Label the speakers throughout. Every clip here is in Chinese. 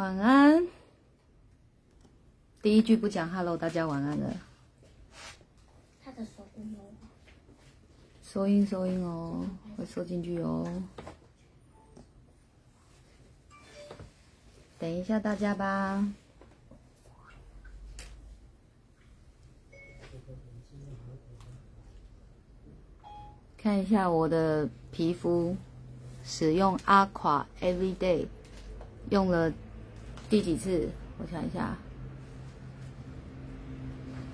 Speaker 1: 晚安。第一句不讲 “hello”，大家晚安了。
Speaker 2: 他的手音哦，
Speaker 1: 收音收音哦，会收进去哦。等一下大家吧。看一下我的皮肤，使用 Aqua Everyday 用了第几次？我想一下，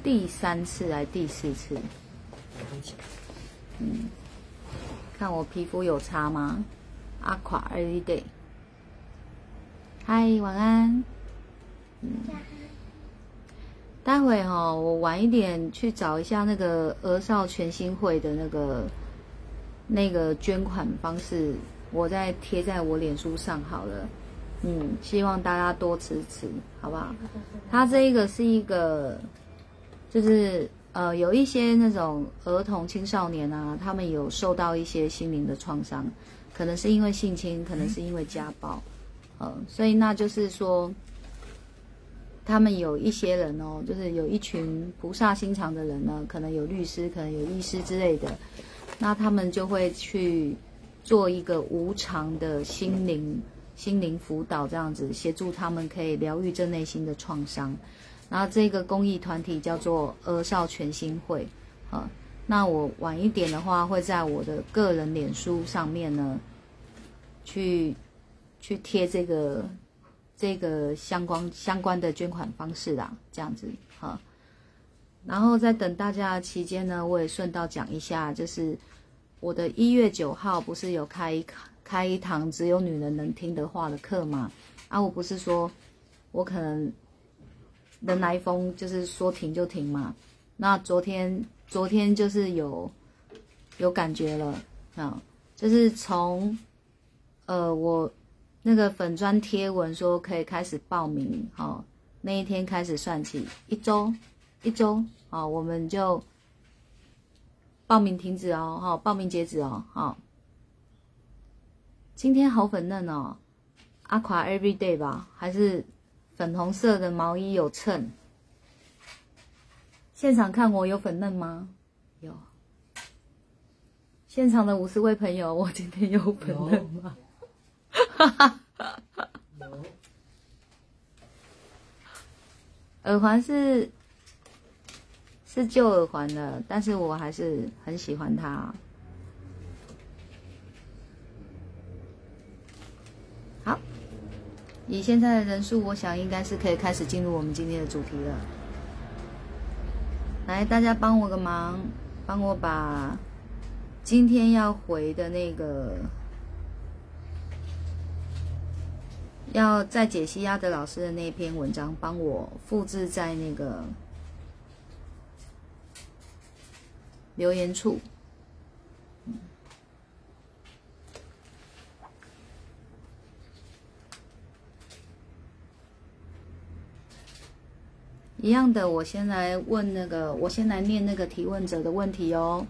Speaker 1: 第三次还是第四次？嗯，看我皮肤有差吗？Aqua Everyday，嗨，晚安。嗯，待会哈、我晚一点去找一下那个鹅少全新会的那个那个捐款方式，我再贴在我脸书上好了。嗯，希望大家多支持，好不好？它这一个是一个，就是呃，有一些那种儿童、青少年啊，他们有受到一些心灵的创伤，可能是因为性侵，可能是因为家暴，呃，所以那就是说，他们有一些人哦，就是有一群菩萨心肠的人呢，可能有律师，可能有医师之类的，那他们就会去做一个无偿的心灵心灵辅导，这样子协助他们可以疗愈这内心的创伤。然后这个公益团体叫做鹅少全心会，啊，那我晚一点的话会在我的个人脸书上面呢，去去贴这个这个相关相关的捐款方式啦，这样子哈。然后在等大家的期间呢，我也顺道讲一下，就是我的一月九号不是有开一开一堂只有女人能听的话的课嘛？啊，我不是说我可能人来疯，就是说停就停嘛。那昨天昨天就是有有感觉了啊，就是从呃我那个粉砖贴文说可以开始报名，好、那一天开始算起，一周一周啊，我们就报名停止哦，哈、报名截止哦，好、今天好粉嫩哦，阿垮 everyday 吧，还是粉红色的毛衣有衬。现场看我有粉嫩吗？有。现场的五十位朋友，我今天有粉嫩吗？耳环是是旧耳环了，但是我还是很喜欢它。以现在的人数，我想应该是可以开始进入我们今天的主题了。来，大家帮我个忙，帮我把今天要回的那个要在解析阿德老师的那篇文章，帮我复制在那个留言处。一样的，我先来问那个，我先来念那个提问者的问题哦。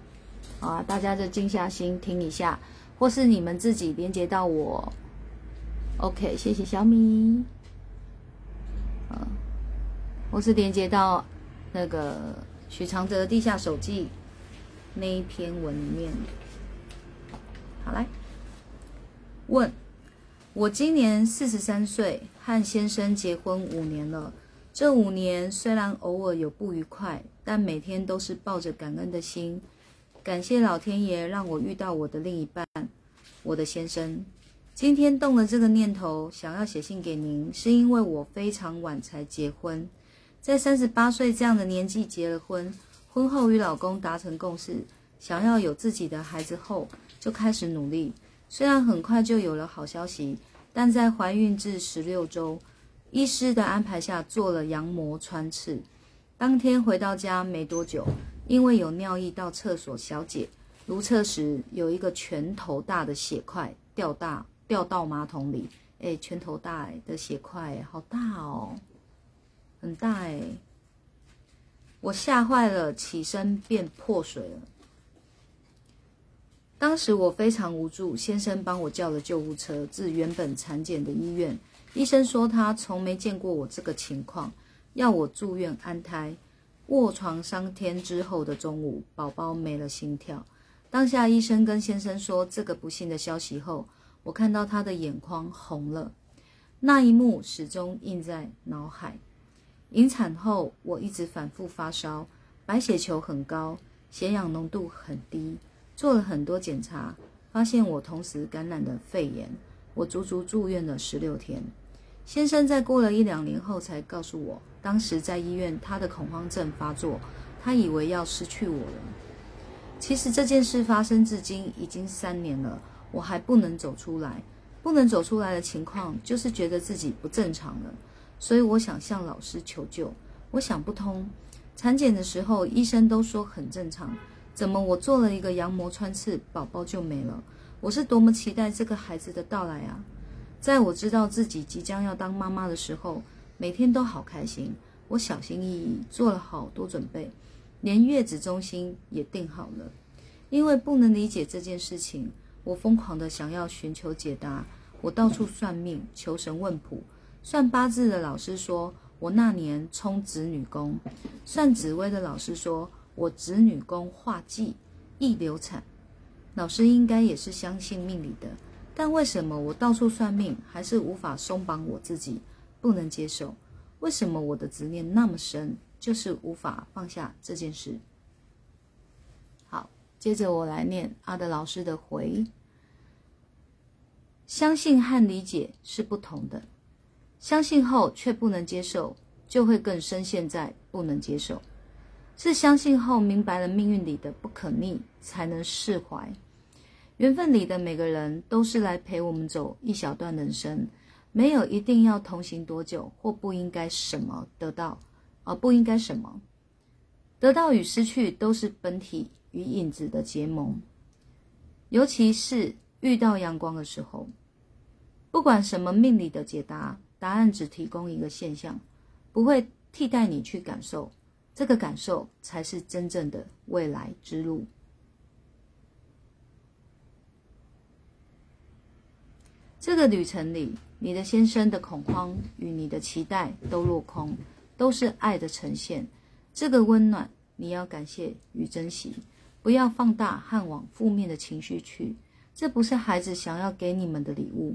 Speaker 1: 啊，大家就静下心听一下，或是你们自己连接到我。OK，谢谢小米。呃，或是连接到那个许常德《地下手记》那一篇文里面。好，来问：我今年四十三岁，和先生结婚五年了。这五年虽然偶尔有不愉快，但每天都是抱着感恩的心，感谢老天爷让我遇到我的另一半，我的先生。今天动了这个念头，想要写信给您，是因为我非常晚才结婚，在三十八岁这样的年纪结了婚，婚后与老公达成共识，想要有自己的孩子后，就开始努力。虽然很快就有了好消息，但在怀孕至十六周。医师的安排下做了羊膜穿刺，当天回到家没多久，因为有尿意到厕所小解，如厕时有一个拳头大的血块掉大掉到马桶里，哎，拳头大的血块，好大哦，很大哎，我吓坏了，起身便破水了。当时我非常无助，先生帮我叫了救护车，至原本产检的医院。医生说他从没见过我这个情况，要我住院安胎。卧床三天之后的中午，宝宝没了心跳。当下医生跟先生说这个不幸的消息后，我看到他的眼眶红了，那一幕始终印在脑海。引产后，我一直反复发烧，白血球很高，血氧浓度很低，做了很多检查，发现我同时感染了肺炎。我足足住院了十六天。先生在过了一两年后才告诉我，当时在医院他的恐慌症发作，他以为要失去我了。其实这件事发生至今已经三年了，我还不能走出来。不能走出来的情况，就是觉得自己不正常了。所以我想向老师求救。我想不通，产检的时候医生都说很正常，怎么我做了一个羊膜穿刺，宝宝就没了？我是多么期待这个孩子的到来啊！在我知道自己即将要当妈妈的时候，每天都好开心。我小心翼翼做了好多准备。连月子中心也订好了，因为不能理解这件事情，我疯狂的想要寻求解答。我到处算命、求神问卜，算八字的老师说我那年冲子女宫，算紫薇的老师说我子女宫化忌，易流产。老师应该也是相信命理的，但为什么我到处算命还是无法松绑我自己，不能接受？为什么我的执念那么深？就是无法放下这件事。好，接着我来念阿德老师的回：相信和理解是不同的，相信后却不能接受，就会更深陷在不能接受；是相信后明白了命运里的不可逆，才能释怀。缘分里的每个人都是来陪我们走一小段人生，没有一定要同行多久，或不应该什么得到。而不应该什么，得到与失去都是本体与影子的结盟，尤其是遇到阳光的时候，不管什么命理的解答，答案只提供一个现象，不会替代你去感受，这个感受才是真正的未来之路。这个旅程里，你的先生的恐慌与你的期待都落空。都是爱的呈现，这个温暖你要感谢与珍惜，不要放大和往负面的情绪去。这不是孩子想要给你们的礼物，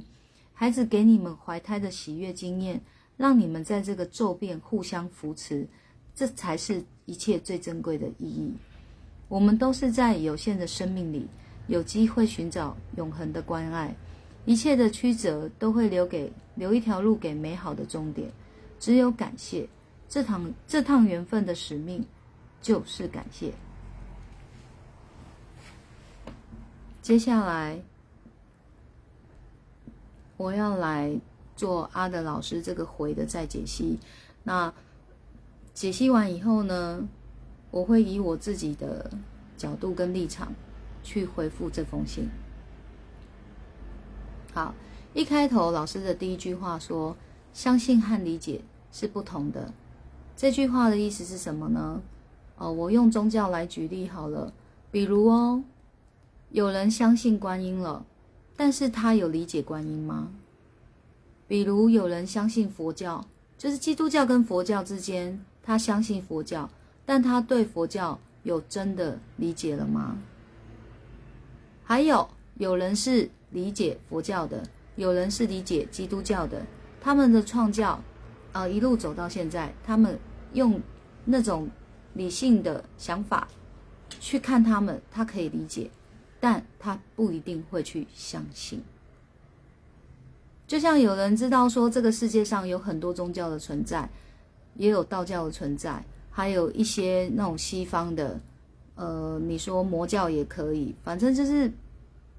Speaker 1: 孩子给你们怀胎的喜悦经验，让你们在这个骤变互相扶持，这才是一切最珍贵的意义。我们都是在有限的生命里，有机会寻找永恒的关爱，一切的曲折都会留给留一条路给美好的终点，只有感谢。这趟这趟缘分的使命，就是感谢。接下来，我要来做阿德老师这个回的再解析。那解析完以后呢，我会以我自己的角度跟立场去回复这封信。好，一开头老师的第一句话说：“相信和理解是不同的。”这句话的意思是什么呢？哦，我用宗教来举例好了。比如哦，有人相信观音了，但是他有理解观音吗？比如有人相信佛教，就是基督教跟佛教之间，他相信佛教，但他对佛教有真的理解了吗？还有有人是理解佛教的，有人是理解基督教的，他们的创教。呃，一路走到现在，他们用那种理性的想法去看他们，他可以理解，但他不一定会去相信。就像有人知道说，这个世界上有很多宗教的存在，也有道教的存在，还有一些那种西方的，呃，你说魔教也可以，反正就是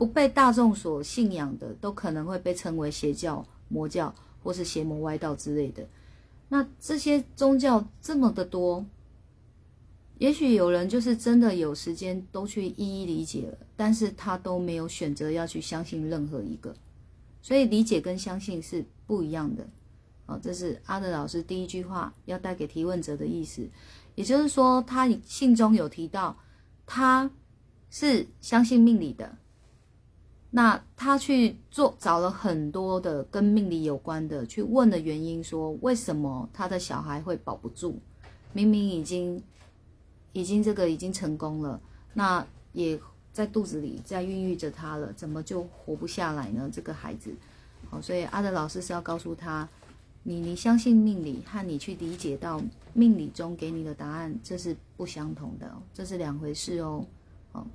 Speaker 1: 不被大众所信仰的，都可能会被称为邪教、魔教或是邪魔歪道之类的。那这些宗教这么的多，也许有人就是真的有时间都去一一理解了，但是他都没有选择要去相信任何一个，所以理解跟相信是不一样的。哦，这是阿德老师第一句话要带给提问者的意思，也就是说，他信中有提到他是相信命理的，那他去做找了很多的跟命理有关的，去问的原因，说为什么他的小孩会保不住？明明已经已经这个已经成功了，那也在肚子里在孕育着他了，怎么就活不下来呢？这个孩子，好，所以阿德老师是要告诉他，你你相信命理和你去理解到命理中给你的答案，这是不相同的，这是两回事哦。好，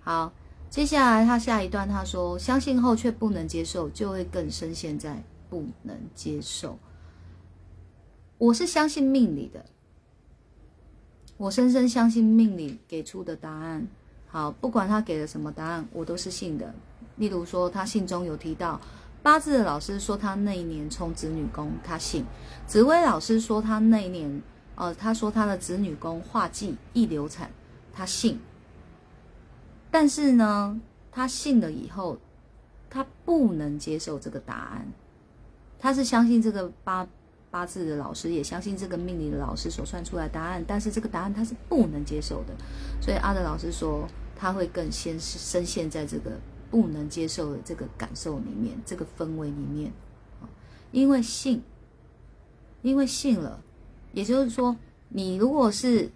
Speaker 1: 好。接下来他下一段他说：“相信后却不能接受，就会更深陷在不能接受。”我是相信命理的，我深深相信命理给出的答案。好，不管他给了什么答案，我都是信的。例如说，他信中有提到八字的老师说他那一年冲子女宫，他信；紫薇老师说他那一年，呃，他说他的子女宫化忌易流产，他信。但是呢，他信了以后，他不能接受这个答案。他是相信这个八八字的老师，也相信这个命理的老师所算出来答案，但是这个答案他是不能接受的。所以阿德老师说，他会更先深陷在这个不能接受的这个感受里面，这个氛围里面因为信，因为信了，也就是说，你如果是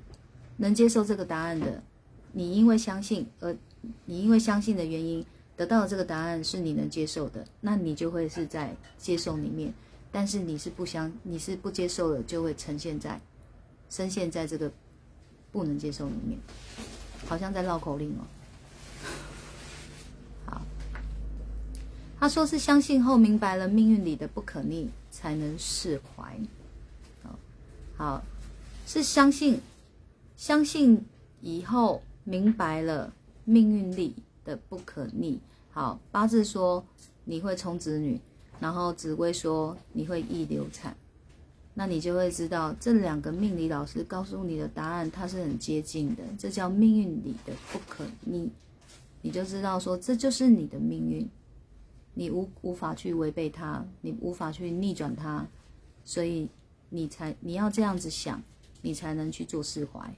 Speaker 1: 能接受这个答案的。你因为相信而，你因为相信的原因得到的这个答案是你能接受的，那你就会是在接受里面。但是你是不相，你是不接受的，就会呈现在深陷在这个不能接受里面，好像在绕口令哦。好，他说是相信后明白了命运里的不可逆，才能释怀。好，好，是相信，相信以后。明白了命运力的不可逆。好，八字说你会冲子女，然后紫薇说你会易流产，那你就会知道这两个命理老师告诉你的答案，它是很接近的。这叫命运里的不可逆，你就知道说这就是你的命运，你无无法去违背它，你无法去逆转它，所以你才你要这样子想，你才能去做释怀。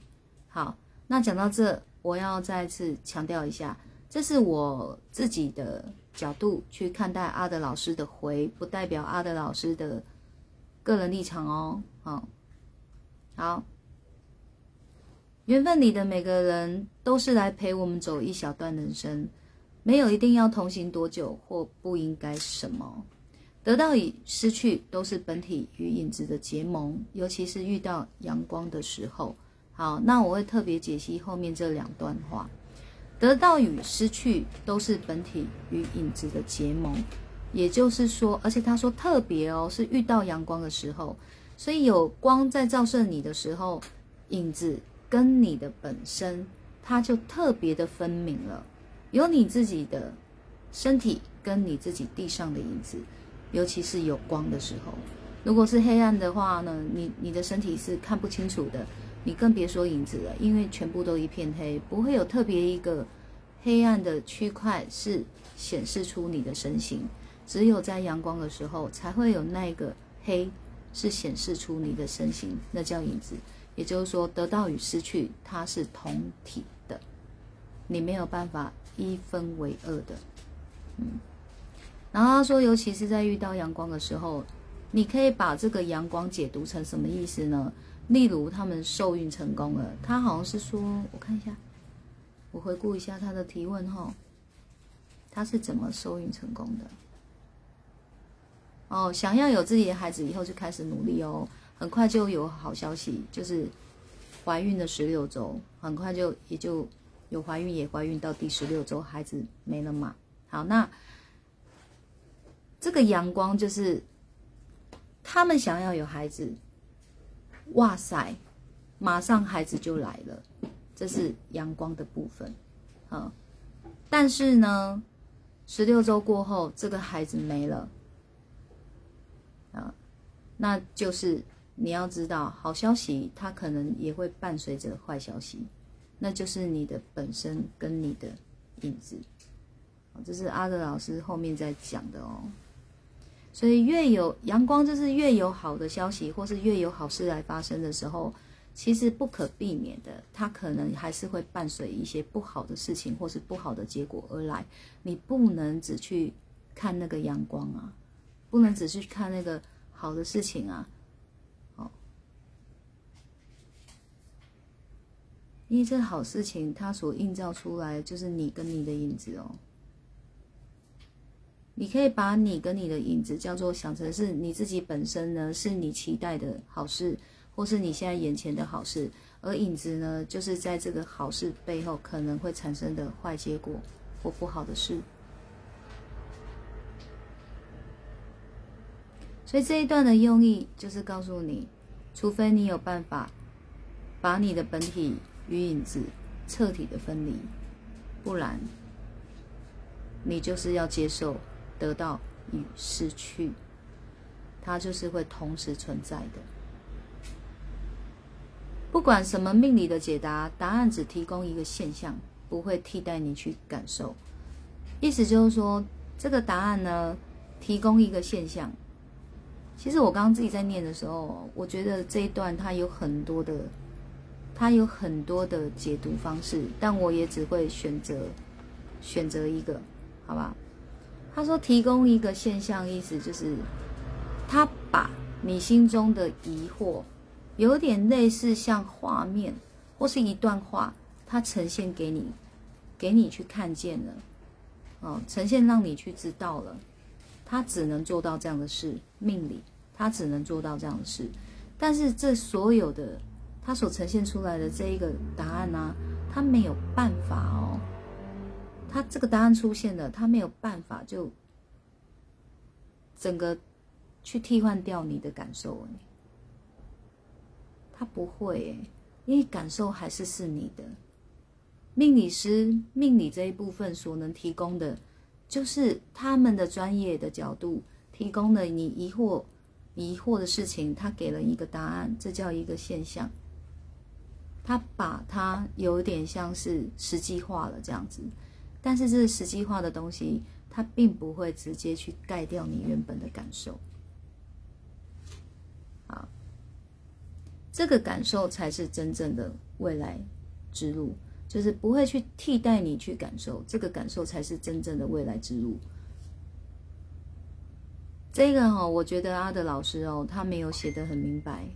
Speaker 1: 好，那讲到这。我要再次强调一下，这是我自己的角度去看待阿德老师的回，不代表阿德老师的个人立场哦。好，好，缘分里的每个人都是来陪我们走一小段人生，没有一定要同行多久或不应该什么，得到与失去都是本体与影子的结盟，尤其是遇到阳光的时候。好，那我会特别解析后面这两段话：得到与失去都是本体与影子的结盟，也就是说，而且他说特别哦，是遇到阳光的时候，所以有光在照射你的时候，影子跟你的本身，它就特别的分明了。有你自己的身体跟你自己地上的影子，尤其是有光的时候，如果是黑暗的话呢，你你的身体是看不清楚的。你更别说影子了，因为全部都一片黑，不会有特别一个黑暗的区块是显示出你的身形。只有在阳光的时候，才会有那个黑是显示出你的身形，那叫影子。也就是说，得到与失去它是同体的，你没有办法一分为二的。嗯，然后他说，尤其是在遇到阳光的时候，你可以把这个阳光解读成什么意思呢？例如，他们受孕成功了，他好像是说，我看一下，我回顾一下他的提问哈，他是怎么受孕成功的？哦，想要有自己的孩子以后就开始努力哦，很快就有好消息，就是怀孕的十六周，很快就也就有怀孕，也怀孕到第十六周，孩子没了嘛。好，那这个阳光就是他们想要有孩子。哇塞，马上孩子就来了，这是阳光的部分，啊，但是呢，十六周过后，这个孩子没了，啊，那就是你要知道，好消息它可能也会伴随着坏消息，那就是你的本身跟你的影子，这是阿德老师后面在讲的哦。所以越有阳光，就是越有好的消息，或是越有好事来发生的时候，其实不可避免的，它可能还是会伴随一些不好的事情或是不好的结果而来。你不能只去看那个阳光啊，不能只是看那个好的事情啊，哦，因为这好事情它所映照出来就是你跟你的影子哦。你可以把你跟你的影子叫做想成是你自己本身呢，是你期待的好事，或是你现在眼前的好事，而影子呢，就是在这个好事背后可能会产生的坏结果或不好的事。所以这一段的用意就是告诉你，除非你有办法把你的本体与影子彻底的分离，不然你就是要接受。得到与失去，它就是会同时存在的。不管什么命理的解答，答案只提供一个现象，不会替代你去感受。意思就是说，这个答案呢，提供一个现象。其实我刚刚自己在念的时候，我觉得这一段它有很多的，它有很多的解读方式，但我也只会选择选择一个，好吧？他说：“提供一个现象，意思就是他把你心中的疑惑，有点类似像画面或是一段话，他呈现给你，给你去看见了，哦，呈现让你去知道了。他只能做到这样的事，命理他只能做到这样的事。但是这所有的他所呈现出来的这一个答案呢，他没有办法哦。”他这个答案出现了，他没有办法就整个去替换掉你的感受哎，他不会，因为感受还是是你的。命理师命理这一部分所能提供的，就是他们的专业的角度提供了你疑惑疑惑的事情，他给了一个答案，这叫一个现象。他把它有点像是实际化了这样子。但是这是实际化的东西，它并不会直接去盖掉你原本的感受。好，这个感受才是真正的未来之路，就是不会去替代你去感受，这个感受才是真正的未来之路。这个哈，我觉得阿德老师哦，他没有写得很明白。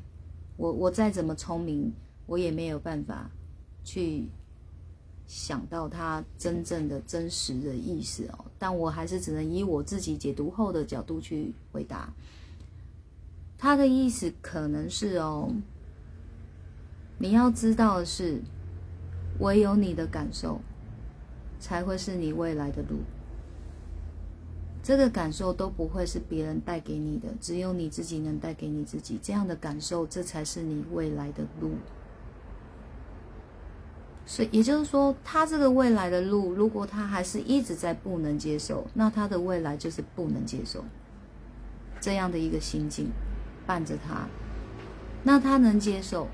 Speaker 1: 我我再怎么聪明，我也没有办法去。想到他真正的真实的意思哦，但我还是只能以我自己解读后的角度去回答。他的意思可能是哦，你要知道的是，唯有你的感受才会是你未来的路。这个感受都不会是别人带给你的，只有你自己能带给你自己这样的感受，这才是你未来的路。所以也就是说，他这个未来的路，如果他还是一直在不能接受，那他的未来就是不能接受这样的一个心境伴着他。那他能接受，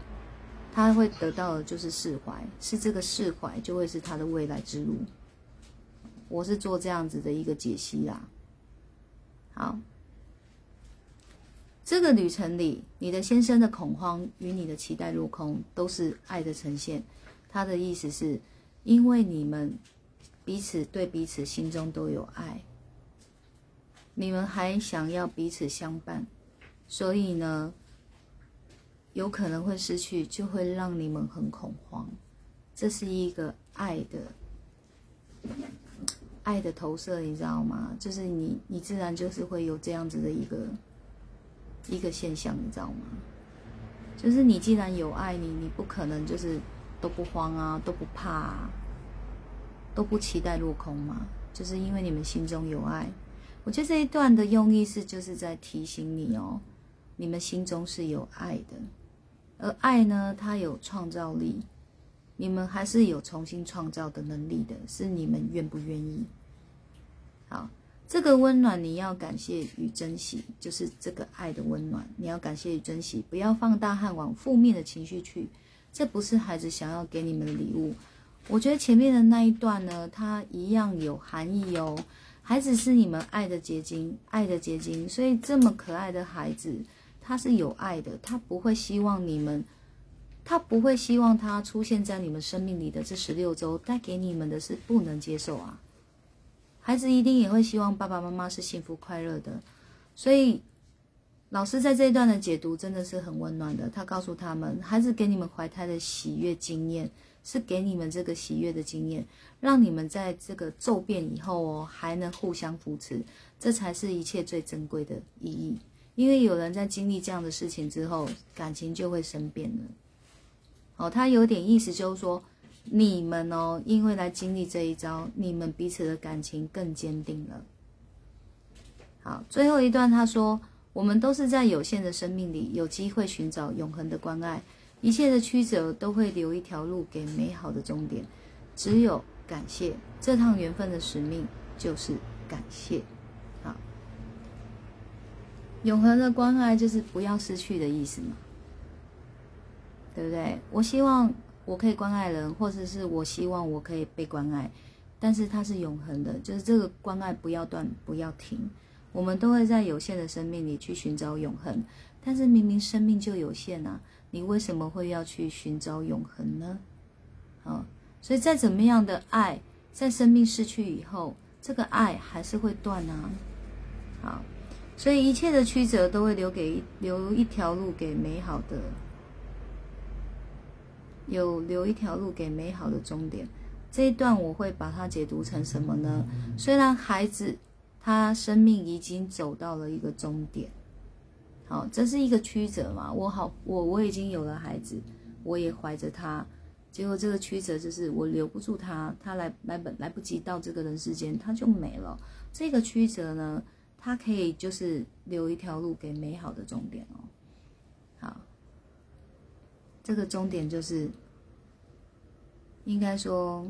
Speaker 1: 他会得到的就是释怀，是这个释怀就会是他的未来之路。我是做这样子的一个解析啦。好，这个旅程里，你的先生的恐慌与你的期待落空，都是爱的呈现。他的意思是，因为你们彼此对彼此心中都有爱，你们还想要彼此相伴，所以呢，有可能会失去，就会让你们很恐慌。这是一个爱的爱的投射，你知道吗？就是你，你自然就是会有这样子的一个一个现象，你知道吗？就是你既然有爱，你你不可能就是。都不慌啊，都不怕，啊，都不期待落空嘛，就是因为你们心中有爱。我觉得这一段的用意是，就是在提醒你哦，你们心中是有爱的，而爱呢，它有创造力，你们还是有重新创造的能力的，是你们愿不愿意？好，这个温暖你要感谢与珍惜，就是这个爱的温暖，你要感谢与珍惜，不要放大和往负面的情绪去。这不是孩子想要给你们的礼物，我觉得前面的那一段呢，它一样有含义哦。孩子是你们爱的结晶，爱的结晶，所以这么可爱的孩子，他是有爱的，他不会希望你们他不会希望他出现在你们生命里的这十六周带给你们的是不能接受啊。孩子一定也会希望爸爸妈妈是幸福快乐的，所以老师在这一段的解读真的是很温暖的。他告诉他们，孩子给你们怀胎的喜悦经验，是给你们这个喜悦的经验，让你们在这个骤变以后哦，还能互相扶持，这才是一切最珍贵的意义。因为有人在经历这样的事情之后，感情就会生变了。哦，他有点意思，就是说，你们哦，因为来经历这一招，你们彼此的感情更坚定了。好，最后一段他说，我们都是在有限的生命里，有机会寻找永恒的关爱，一切的曲折都会留一条路给美好的终点。只有感谢这趟缘分的使命，就是感谢。好，永恒的关爱就是不要失去的意思嘛。对不对？我希望我可以关爱人，或者是我希望我可以被关爱，但是它是永恒的，就是这个关爱不要断，不要停。我们都会在有限的生命里去寻找永恒，但是明明生命就有限啊，你为什么会要去寻找永恒呢？啊，所以再怎么样的爱，在生命失去以后，这个爱还是会断啊。好，所以一切的曲折都会留给留一条路给美好的。有留一条路给美好的终点，这一段我会把它解读成什么呢？虽然孩子他生命已经走到了一个终点，好，这是一个曲折嘛。我好，我我已经有了孩子，我也怀着他，结果这个曲折就是我留不住他，他来来本来不及到这个人世间，他就没了。这个曲折呢，它可以就是留一条路给美好的终点哦。好。这个终点就是，应该说，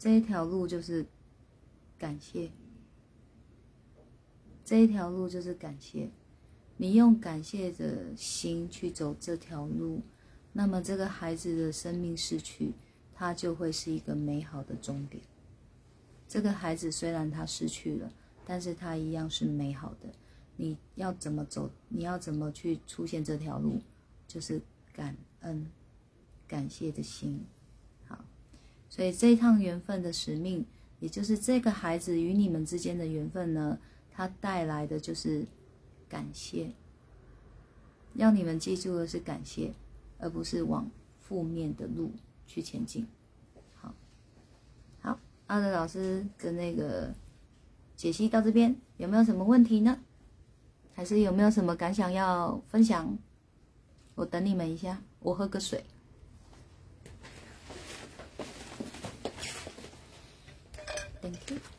Speaker 1: 这一条路就是感谢，这一条路就是感谢。你用感谢的心去走这条路，那么这个孩子的生命逝去，他就会是一个美好的终点。这个孩子虽然他失去了，但是他一样是美好的。你要怎么走？你要怎么去出现这条路？就是感恩、感谢的心。好，所以这一趟缘分的使命，也就是这个孩子与你们之间的缘分呢，它带来的就是感谢。要你们记住的是感谢，而不是往负面的路去前进。好，好，阿德老师的那个解析到这边，有没有什么问题呢？还是有没有什么感想要分享？我等你们一下，我喝个水。Thank you。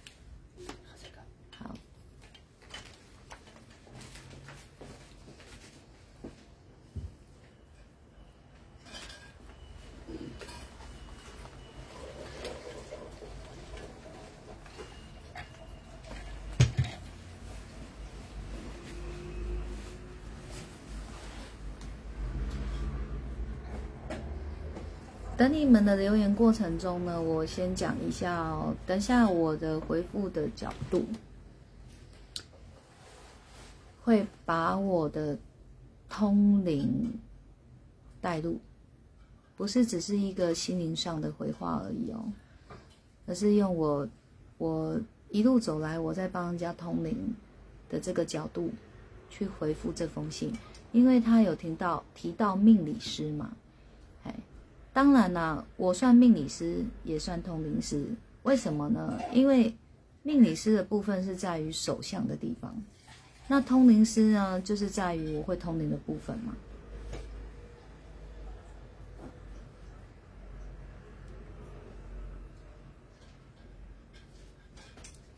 Speaker 1: 等你们的留言过程中呢，我先讲一下哦。等下我的回复的角度，会把我的通灵带入，不是只是一个心灵上的回话而已哦，而是用我我一路走来我在帮人家通灵的这个角度去回复这封信，因为他有听到提到命理师嘛。当然啦，我算命理师，也算通灵师。为什么呢？因为命理师的部分是在于手相的地方，那通灵师呢，就是在于我会通灵的部分嘛。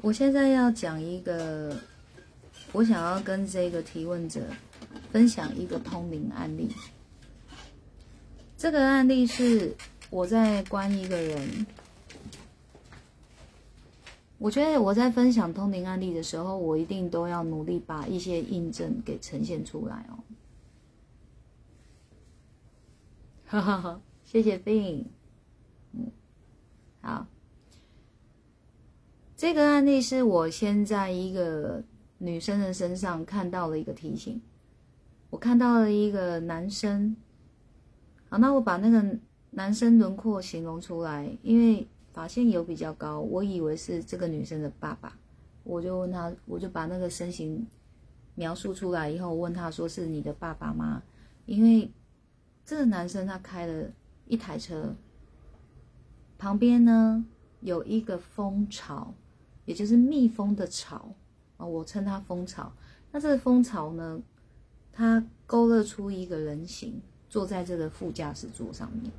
Speaker 1: 我现在要讲一个，我想要跟这个提问者分享一个通灵案例。这个案例是我在关一个人。我觉得我在分享通灵案例的时候，我一定都要努力把一些印证给呈现出来哦。哈哈哈，谢谢 Bin。嗯，好。这个案例是我先在一个女生的身上看到了一个提醒。我看到了一个男生，好，那我把那个男生轮廓形容出来，因为发现有比较高，我以为是这个女生的爸爸，我就问他，我就把那个身形描述出来以后，我问他说是你的爸爸吗？因为这个男生他开了一台车，旁边呢有一个蜂巢，也就是蜜蜂的巢啊，我称它蜂巢。那这个蜂巢呢，它勾勒出一个人形坐在这个副驾驶座上面。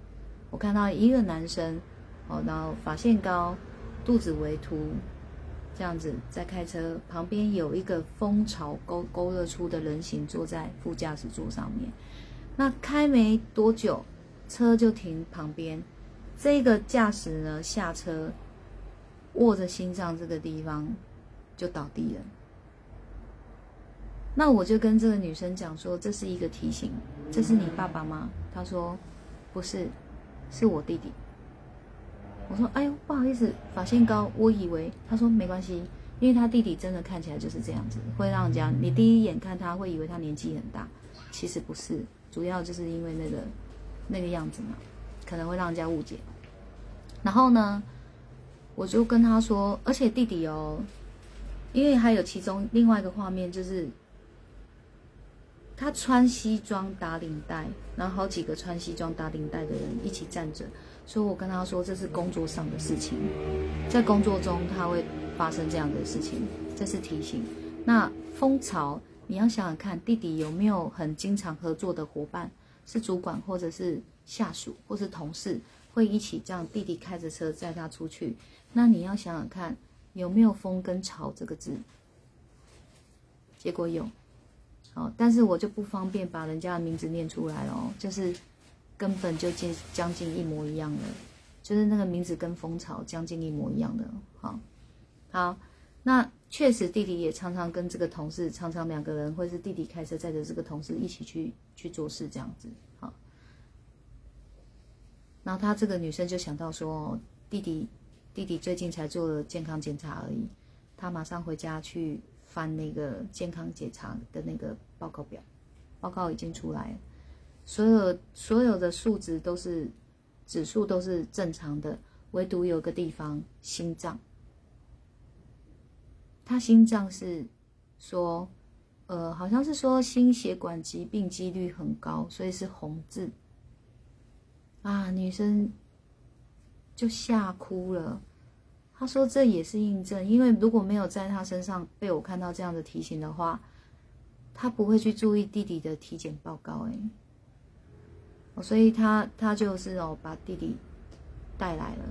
Speaker 1: 我看到一个男生，哦，然后发线高，肚子微凸，这样子在开车，旁边有一个蜂巢勾勾勒出的人形坐在副驾驶座上面。那开没多久，车就停旁边，这个驾驶呢下车，握着心脏这个地方就倒地了。那我就跟这个女生讲说，这是一个提醒，这是你爸爸吗？她说不是，是我弟弟。我说哎呦不好意思，发现高，我以为。她说没关系，因为他弟弟真的看起来就是这样子，会让人家你第一眼看他会以为他年纪很大，其实不是，主要就是因为那个那个样子嘛，可能会让人家误解。然后呢，我就跟他说，而且弟弟哦，因为还有其中另外一个画面就是。他穿西装打领带，然后好几个穿西装打领带的人一起站着，所以我跟他说这是工作上的事情，在工作中他会发生这样的事情，这是提醒。那蜂巢，你要想想看，弟弟有没有很经常合作的伙伴，是主管或者是下属或是同事，会一起这样弟弟开着车载他出去？那你要想想看，有没有“蜂”跟“巢”这个字？结果有。哦，但是我就不方便把人家的名字念出来哦，就是根本就近将近一模一样的，就是那个名字跟蜂巢将近一模一样的。好，好，那确实弟弟也常常跟这个同事，常常两个人或是弟弟开车载着这个同事一起去去做事这样子。好，然后他这个女生就想到说，弟弟弟弟最近才做了健康检查而已，他马上回家去。翻那个健康检查的那个报告表，报告已经出来，所有所有的数值都是指数都是正常的，唯独有个地方心脏，他心脏是说，呃，好像是说心血管疾病几率很高，所以是红字，啊，女生就吓哭了。他说：“这也是印证，因为如果没有在他身上被我看到这样的提醒的话，他不会去注意弟弟的体检报告。哎，所以他他就是哦把弟弟带来了。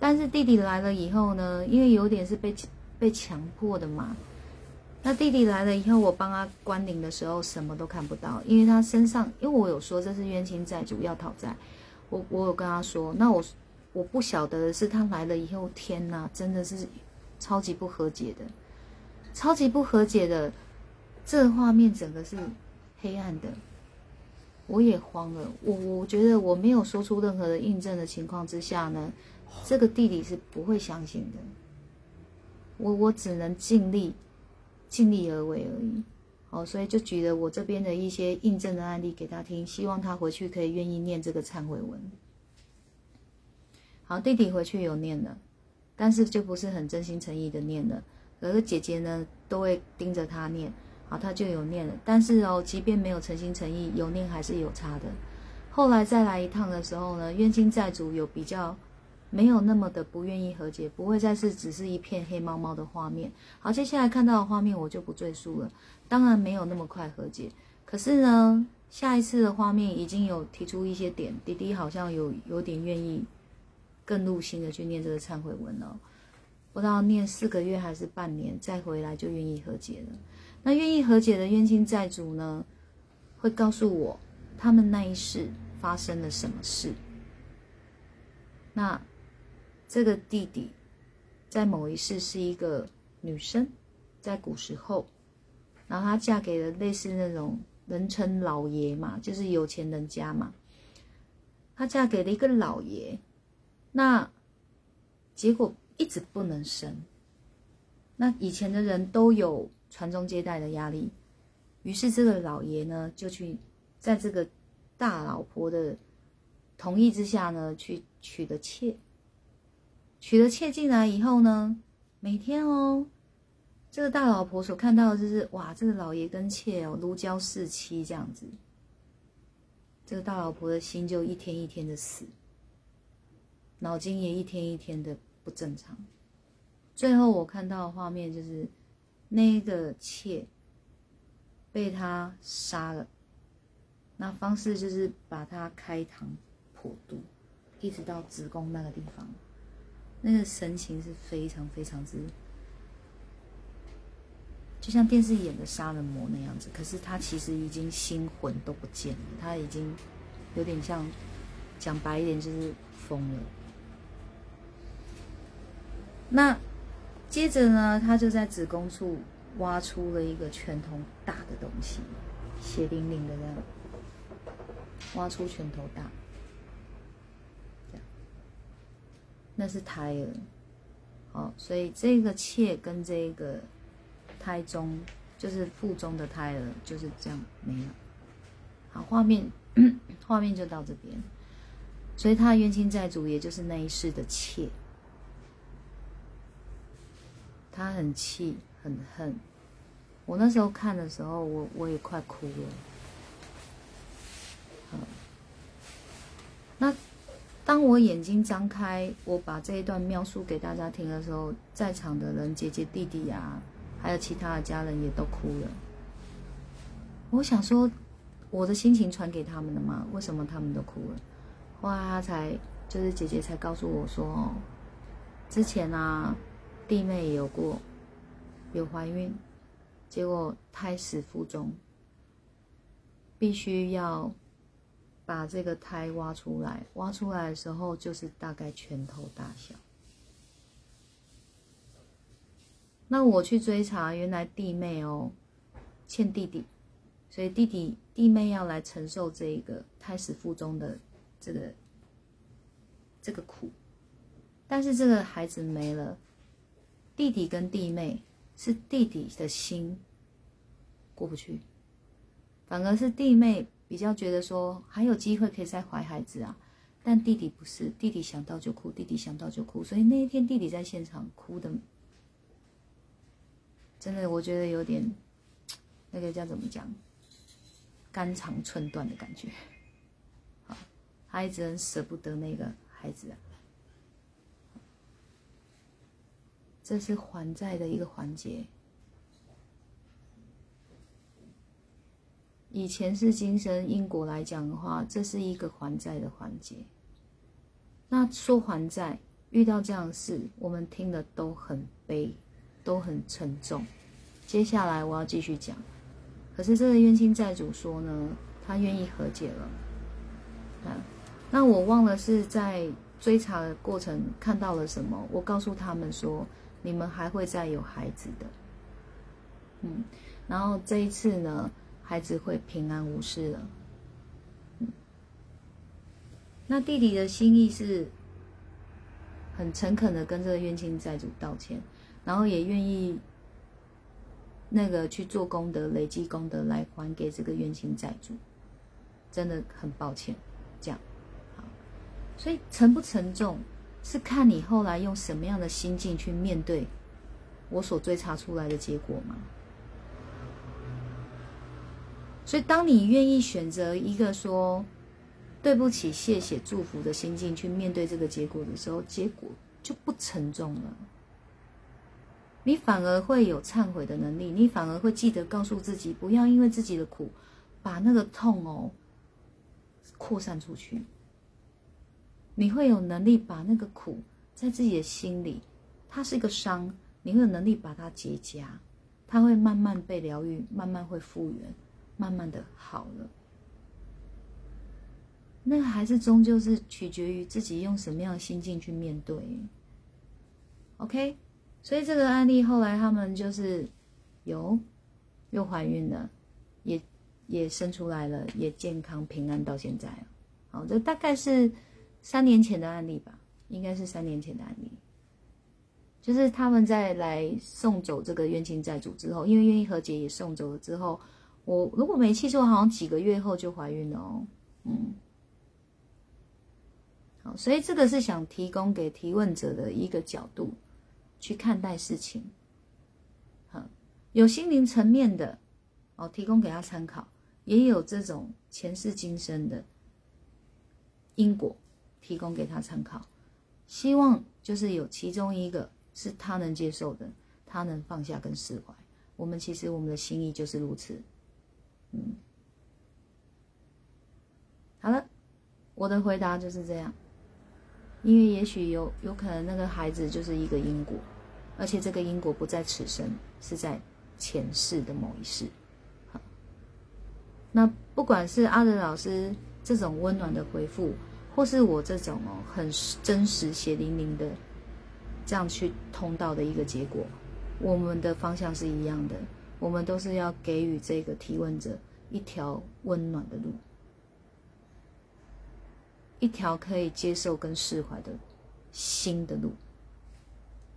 Speaker 1: 但是弟弟来了以后呢，因为有点是被被强迫的嘛。那弟弟来了以后，我帮他关灵的时候什么都看不到，因为他身上，因为我有说这是冤亲债主要讨债，我我有跟他说，那我。”我不晓得的是，他来了以后，天哪，真的是超级不和解的，超级不和解的，这画面整个是黑暗的，我也慌了。我我觉得我没有说出任何的印证的情况之下呢，这个弟弟是不会相信的。我我只能尽力尽力而为而已。好，所以就举了我这边的一些印证的案例给他听，希望他回去可以愿意念这个忏悔文。好，弟弟回去有念了，但是就不是很真心诚意的念了。可是姐姐呢，都会盯着他念，好，他就有念了。但是哦，即便没有诚心诚意，有念还是有差的。后来再来一趟的时候呢，冤亲债主有比较没有那么的不愿意和解，不会再是只是一片黑猫猫的画面。好，接下来看到的画面我就不赘述了。当然没有那么快和解，可是呢，下一次的画面已经有提出一些点，弟弟好像有有点愿意。更入心的去念这个忏悔文了，不知道念四个月还是半年，再回来就愿意和解了。那愿意和解的冤亲债主呢，会告诉我他们那一世发生了什么事。那这个弟弟在某一世是一个女生，在古时候，然后她嫁给了类似那种人称老爷嘛，就是有钱人家嘛，她嫁给了一个老爷。那结果一直不能生。那以前的人都有传宗接代的压力，于是这个老爷呢，就去在这个大老婆的同意之下呢，去娶了妾。娶了妾进来以后呢，每天哦，这个大老婆所看到的就是哇，这个老爷跟妾哦如胶似漆这样子。这个大老婆的心就一天一天的死，脑筋也一天一天的不正常。最后我看到的画面就是那个妾被他杀了，那方式就是把他开膛破肚，一直到子宫那个地方，那个神情是非常非常之，就像电视演的杀人魔那样子。可是他其实已经心魂都不见了，他已经有点像讲白一点就是疯了。那接着呢，他就在子宫处挖出了一个拳头大的东西，血淋淋的这样，挖出拳头大，这样，那是胎儿。好，所以这个妾跟这个胎中，就是腹中的胎儿，就是这样没了。好，画面 画面就到这边，所以他的冤亲债主也就是那一世的妾。他很气，很恨。我那时候看的时候，我我也快哭了。嗯，那当我眼睛张开，我把这一段描述给大家听的时候，在场的人，姐姐、弟弟啊，还有其他的家人也都哭了。我想说，我的心情传给他们了吗？为什么他们都哭了？后来他才，就是姐姐才告诉我说，之前啊。弟妹也有过，有怀孕，结果胎死腹中，必须要把这个胎挖出来。挖出来的时候，就是大概拳头大小。那我去追查，原来弟妹哦欠弟弟，所以弟弟弟妹要来承受这个胎死腹中的这个这个苦，但是这个孩子没了。弟弟跟弟妹是弟弟的心过不去，反而是弟妹比较觉得说还有机会可以再怀孩子啊，但弟弟不是，弟弟想到就哭，弟弟想到就哭，所以那一天弟弟在现场哭的，真的我觉得有点那个叫怎么讲，肝肠寸断的感觉，好，他一直很舍不得那个孩子啊。这是还债的一个环节。以前是今生因果来讲的话，这是一个还债的环节。那说还债，遇到这样的事，我们听的都很悲，都很沉重。接下来我要继续讲。可是这个冤亲债主说呢，他愿意和解了。那我忘了是在追查的过程看到了什么。我告诉他们说。你们还会再有孩子的，嗯，然后这一次呢，孩子会平安无事了。嗯，那弟弟的心意是很诚恳的跟这个冤亲债主道歉，然后也愿意那个去做功德、累积功德来还给这个冤亲债主，真的很抱歉，这样，所以沉不沉重？是看你后来用什么样的心境去面对我所追查出来的结果吗？所以，当你愿意选择一个说对不起、谢谢、祝福的心境去面对这个结果的时候，结果就不沉重了。你反而会有忏悔的能力，你反而会记得告诉自己，不要因为自己的苦，把那个痛哦扩散出去。你会有能力把那个苦在自己的心里，它是一个伤，你会有能力把它结痂，它会慢慢被疗愈，慢慢会复原，慢慢的好了。那个还是终究是取决于自己用什么样的心境去面对。OK，所以这个案例后来他们就是有又怀孕了，也也生出来了，也健康平安到现在了。好，这大概是。三年前的案例吧，应该是三年前的案例，就是他们在来送走这个冤亲债主之后，因为愿意和解也送走了之后，我如果没记错，好像几个月后就怀孕了哦。嗯，好，所以这个是想提供给提问者的一个角度去看待事情。好，有心灵层面的哦，提供给他参考，也有这种前世今生的因果提供给他参考。希望就是有其中一个是他能接受的，他能放下跟释怀。我们其实我们的心意就是如此。嗯，好了，我的回答就是这样。因为也许有有可能那个孩子就是一个因果，而且这个因果不在此生，是在前世的某一世。好，那不管是阿德老师这种温暖的回复。或是我这种哦，很真实、血淋淋的这样去通道的一个结果，我们的方向是一样的，我们都是要给予这个提问者一条温暖的路，一条可以接受跟释怀的新的路，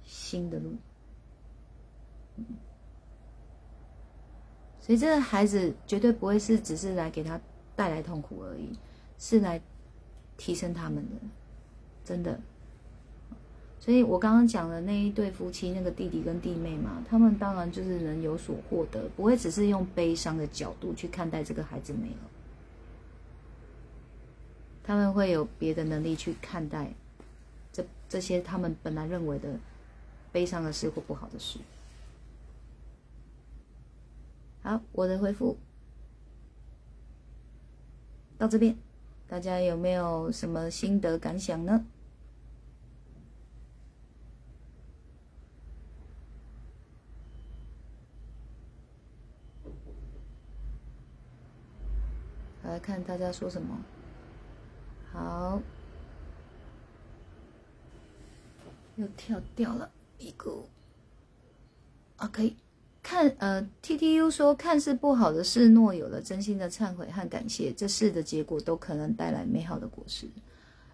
Speaker 1: 新的路。所以这个孩子绝对不会是只是来给他带来痛苦而已，是来。提升他们的，真的。所以我刚刚讲的那一对夫妻，那个弟弟跟弟妹嘛，他们当然就是能有所获得，不会只是用悲伤的角度去看待这个孩子没了。他们会有别的能力去看待这这些他们本来认为的悲伤的事或不好的事。好，我的回复到这边。大家有没有什么心得感想呢？来看大家说什么。好，又跳掉了一个。OK。看，呃，T T U 说，看似不好的事，若有了真心的忏悔和感谢，这事的结果都可能带来美好的果实。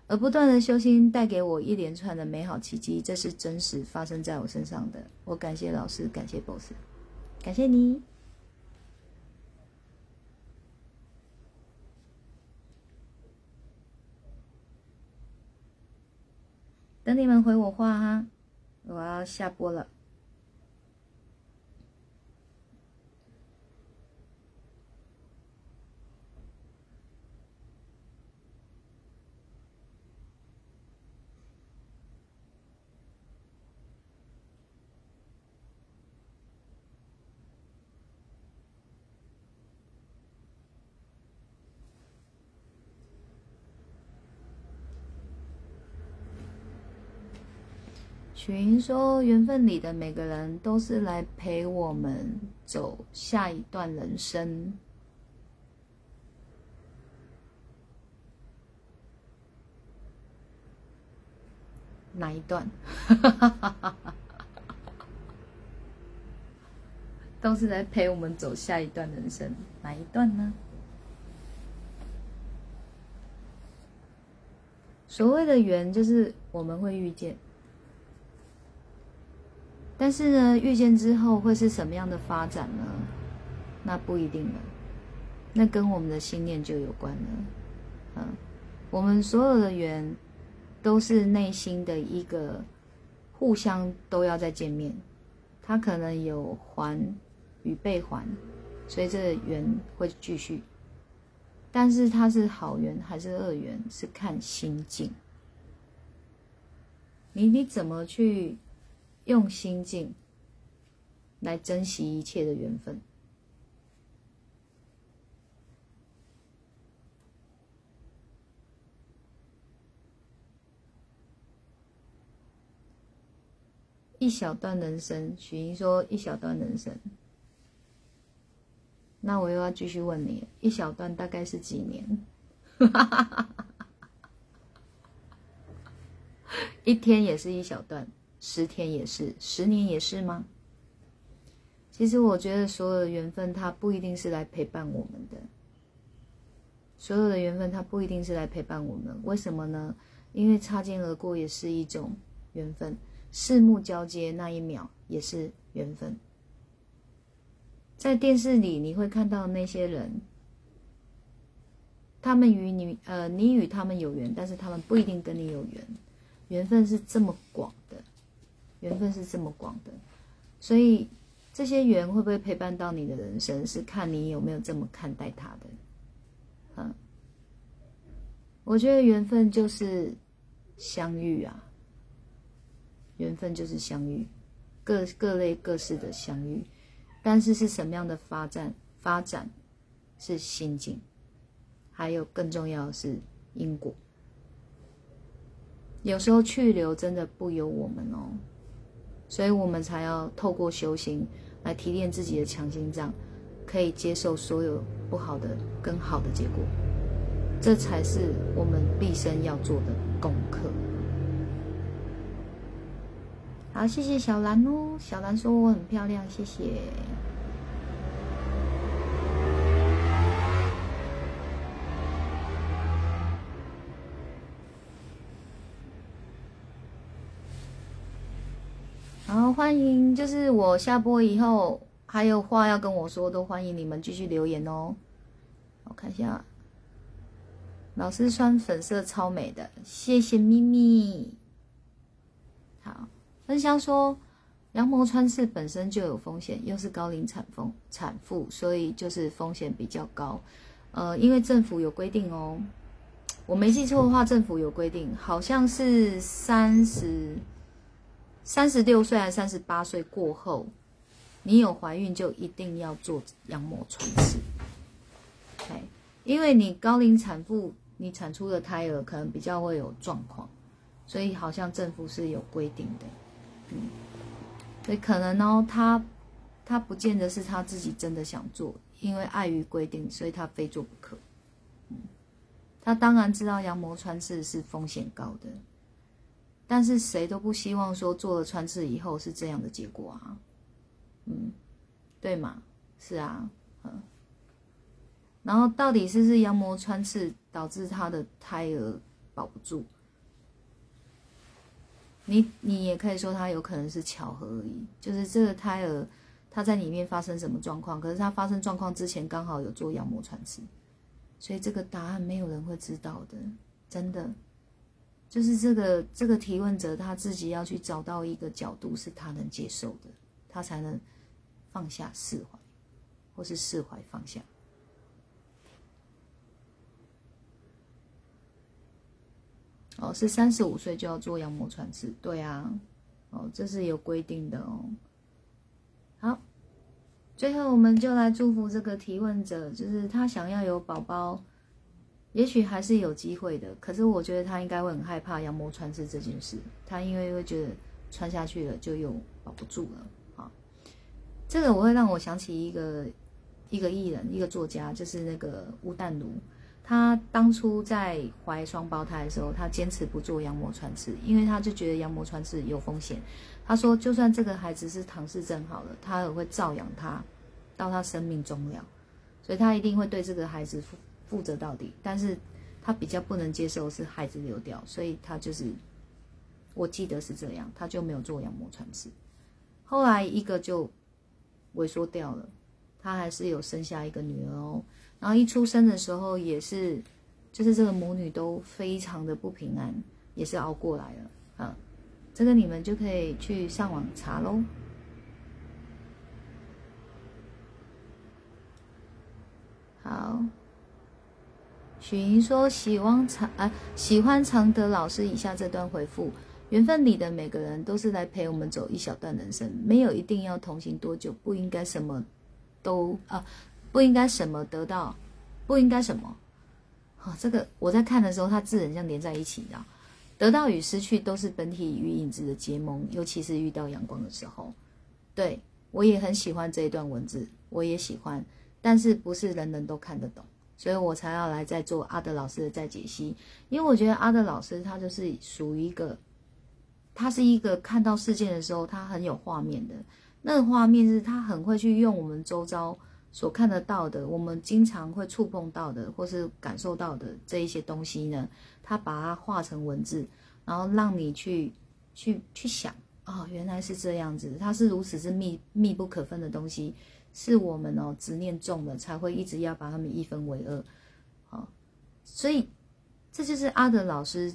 Speaker 1: 而不断的修心带给我一连串的美好奇迹，这是真实发生在我身上的。我感谢老师，感谢 Boss，感谢你。等你们回我话哈，我要下播了。群说：“缘分里的每个人都是来陪我们走下一段人生。哪一段？都是来陪我们走下一段人生。哪一段呢？所谓的缘，就是我们会遇见。”但是呢，遇见之后会是什么样的发展呢？那不一定了，那跟我们的信念就有关了。嗯，我们所有的缘都是内心的一个互相都要再见面，它可能有还与被还，所以这缘会继续。但是它是好缘还是恶缘，是看心境。你你怎么去？用心境来珍惜一切的缘分。一小段人生，许英说一小段人生，那我又要继续问你，一小段大概是几年？一天也是一小段。十天也是，十年也是吗？其实我觉得所有的缘分，它不一定是来陪伴我们的。所有的缘分，它不一定是来陪伴我们。为什么呢？因为擦肩而过也是一种缘分，四目交接那一秒也是缘分。在电视里你会看到那些人，他们与你呃，你与他们有缘，但是他们不一定跟你有缘，缘分是这么广，缘分是这么广的，所以这些缘会不会陪伴到你的人生，是看你有没有这么看待他的。嗯，我觉得缘分就是相遇啊，缘分就是相遇，各各类各式的相遇，但是是什么样的发展？发展是心境。还有更重要的是因果，有时候去留真的不由我们哦，所以我们才要透过修行来提炼自己的强心脏，可以接受所有不好的跟好的结果，这才是我们毕生要做的功课。好，谢谢小兰哦，小兰说我很漂亮，谢谢。欢迎！就是我下播以后还有话要跟我说，都欢迎你们继续留言哦。我看一下，老师穿粉色超美的，谢谢咪咪。好，分享说羊膜穿刺本身就有风险，又是高龄产妇产妇，所以就是风险比较高。呃，因为政府有规定哦，我没记错的话，政府有规定，好像是三十。三十六岁还是三十八岁过后，你有怀孕就一定要做羊膜穿刺。哎，因为你高龄产妇，你产出的胎儿可能比较会有状况，所以好像政府是有规定的。嗯，所以可能呢，他他不见得是他自己真的想做，因为碍于规定，所以他非做不可。嗯，他当然知道羊膜穿刺是风险高的。但是谁都不希望说做了穿刺以后是这样的结果啊，嗯，对吗？是啊，嗯，然后到底是不是羊膜穿刺导致他的胎儿保不住？你你也可以说他有可能是巧合而已，就是这个胎儿他在里面发生什么状况，可是他发生状况之前刚好有做羊膜穿刺，所以这个答案没有人会知道的，真的。就是这个这个提问者他自己要去找到一个角度是他能接受的，他才能放下释怀，或是释怀放下。哦，是三十五岁就要做羊膜穿刺，对啊，哦，这是有规定的哦。好，最后我们就来祝福这个提问者，就是他想要有宝宝。也许还是有机会的，可是我觉得他应该会很害怕羊膜穿刺这件事。他因为会觉得穿下去了就又保不住了。啊，这个我会让我想起一个一个艺人，一个作家，就是那个吴淡如。他当初在怀双胞胎的时候，他坚持不做羊膜穿刺，因为他就觉得羊膜穿刺有风险。他说，就算这个孩子是唐氏症好了，他也会照养他到他生命终了，所以他一定会对这个孩子负。负责到底，但是他比较不能接受是孩子流掉，所以他就是，我记得是这样，他就没有做羊膜穿刺。后来一个就萎缩掉了，他还是有生下一个女儿哦。然后一出生的时候也是，就是这个母女都非常的不平安，也是熬过来了啊。这个你们就可以去上网查喽。好。许莹说：“喜欢常啊，喜欢常德老师以下这段回复：缘分里的每个人都是来陪我们走一小段人生，没有一定要同行多久，不应该什么都啊，不应该什么得到，不应该什么。好，这个我在看的时候，它字很像连在一起的。得到与失去都是本体与影子的结盟，尤其是遇到阳光的时候。对我也很喜欢这一段文字，我也喜欢，但是不是人人都看得懂。”所以我才要来再做阿德老师的再解析，因为我觉得阿德老师他就是属于一个，他是一个看到事件的时候他很有画面的，那个画面是他很会去用我们周遭所看得到的，我们经常会触碰到的或是感受到的这一些东西呢，他把它化成文字，然后让你去去去想哦，原来是这样子，它是如此之密密不可分的东西，是我们哦执念重了，才会一直要把他们一分为二。好，所以这就是阿德老师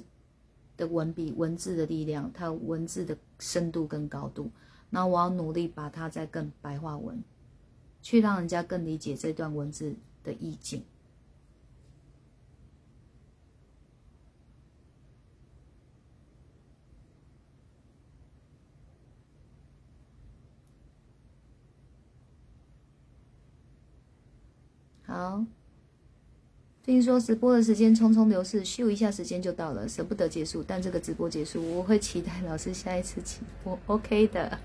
Speaker 1: 的文笔文字的力量，他文字的深度跟高度。那我要努力把它再更白话文，去让人家更理解这段文字的意境。好，听说直播的时间匆匆流逝，咻一下时间就到了，舍不得结束。但这个直播结束，我会期待老师下一次直播，OK 的。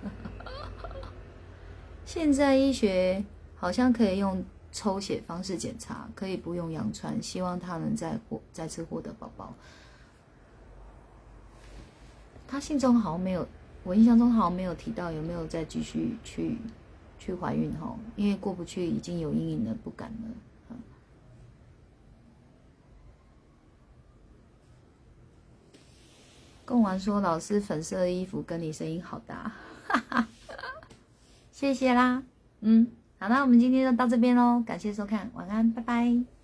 Speaker 1: 现在医学好像可以用抽血方式检查，可以不用羊穿，希望他能再获再次获得宝宝。他信中好像没有，我印象中好像没有提到有没有再继续去。去怀孕哈，因为过不去已经有阴影了，不敢了。贡丸说：“老师粉色衣服跟你声音好搭。”谢谢啦，嗯，好啦，我们今天就到这边喽，感谢收看，晚安，拜拜。